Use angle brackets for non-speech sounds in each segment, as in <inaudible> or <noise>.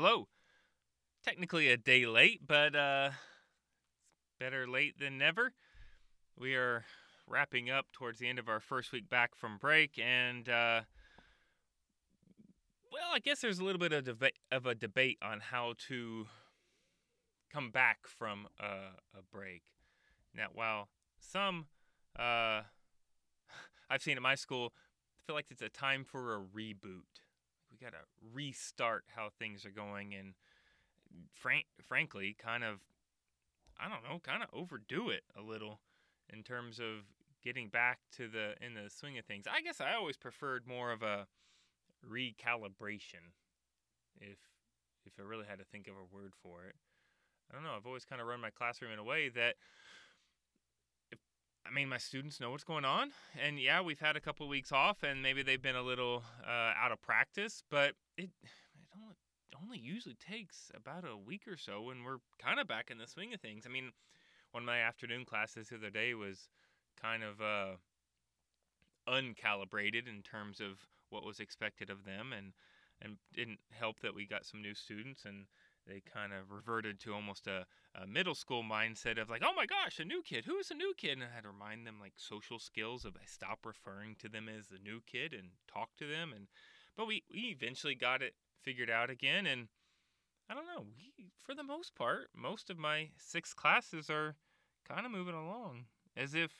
Hello. Technically a day late, but uh better late than never. We are wrapping up towards the end of our first week back from break and uh well, I guess there's a little bit of debate of a debate on how to come back from a, a break. Now, while some uh <laughs> I've seen at my school feel like it's a time for a reboot. We got to restart how things are going and frank, frankly, kind of, I don't know, kind of overdo it a little in terms of getting back to the in the swing of things. I guess I always preferred more of a recalibration, if if I really had to think of a word for it. I don't know. I've always kind of run my classroom in a way that I mean, my students know what's going on, and yeah, we've had a couple of weeks off, and maybe they've been a little uh, out of practice, but it it only, usually takes about a week or so when we're kind of back in the swing of things. I mean, one of my afternoon classes the other day was kind of uh, uncalibrated in terms of what was expected of them, and and didn't help that we got some new students and they kind of reverted to almost a, a, middle school mindset of like, oh my gosh, a new kid. Who is a new kid? And I had to remind them like social skills of I stop referring to them as the new kid and talk to them. And but we we eventually got it figured out again. And I don't know. We, for the most part, most of my six classes are kind of moving along as if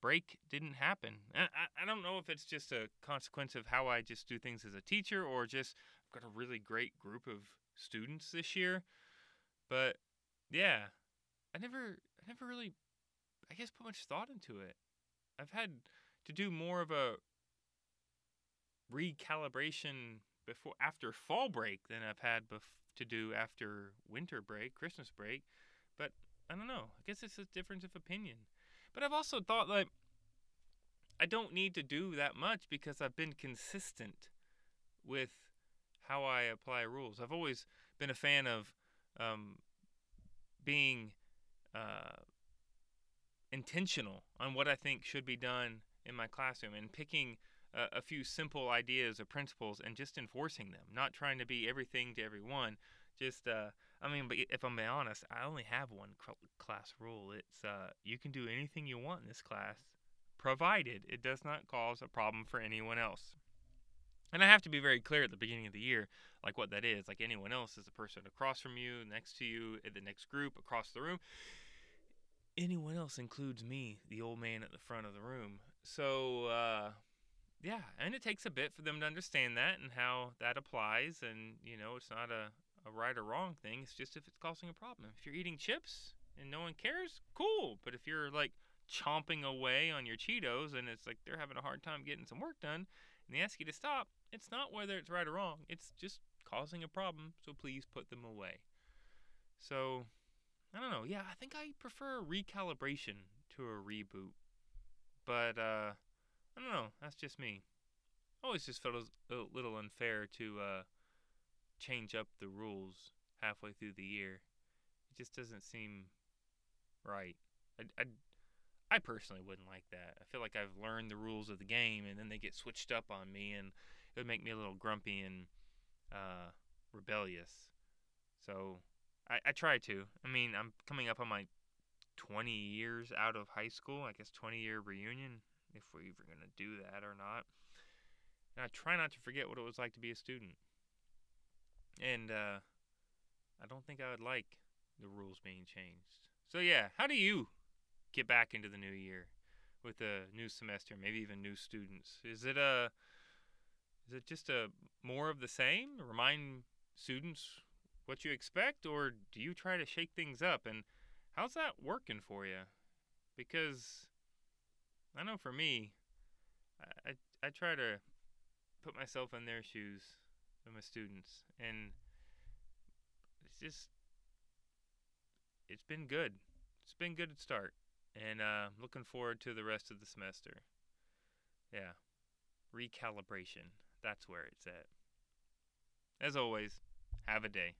break didn't happen. I, I don't know if it's just a consequence of how I just do things as a teacher or just I've got a really great group of students this year. But yeah, I never I never really I guess put much thought into it. I've had to do more of a recalibration before after fall break than I've had bef- to do after winter break, Christmas break. But I don't know. I guess it's a difference of opinion. But I've also thought like I don't need to do that much because I've been consistent with how I apply rules. I've always been a fan of um, being uh, intentional on what I think should be done in my classroom and picking a, a few simple ideas or principles and just enforcing them, not trying to be everything to everyone. Just, uh, I mean, but if I'm being honest, I only have one class rule. It's uh, you can do anything you want in this class, provided it does not cause a problem for anyone else. And I have to be very clear at the beginning of the year, like what that is. Like anyone else is a person across from you, next to you, in the next group, across the room. Anyone else includes me, the old man at the front of the room. So, uh, yeah, and it takes a bit for them to understand that and how that applies. And, you know, it's not a, a right or wrong thing. It's just if it's causing a problem. If you're eating chips and no one cares, cool. But if you're like chomping away on your Cheetos and it's like they're having a hard time getting some work done, and they ask you to stop, it's not whether it's right or wrong. It's just causing a problem, so please put them away. So, I don't know. Yeah, I think I prefer a recalibration to a reboot. But, uh, I don't know. That's just me. Always just felt a little unfair to, uh, change up the rules halfway through the year. It just doesn't seem right. I, I, I personally wouldn't like that. I feel like I've learned the rules of the game and then they get switched up on me and it would make me a little grumpy and uh, rebellious. So I, I try to. I mean, I'm coming up on my 20 years out of high school, I guess 20 year reunion, if we're even going to do that or not. And I try not to forget what it was like to be a student. And uh, I don't think I would like the rules being changed. So, yeah, how do you get back into the new year with a new semester, maybe even new students? Is it a is it just a more of the same? Remind students what you expect, or do you try to shake things up? And how's that working for you? Because I know for me, I I, try to put myself in their shoes of my students, and it's just it's been good. It's been good to start and uh, looking forward to the rest of the semester. Yeah, recalibration. That's where it's at. As always, have a day.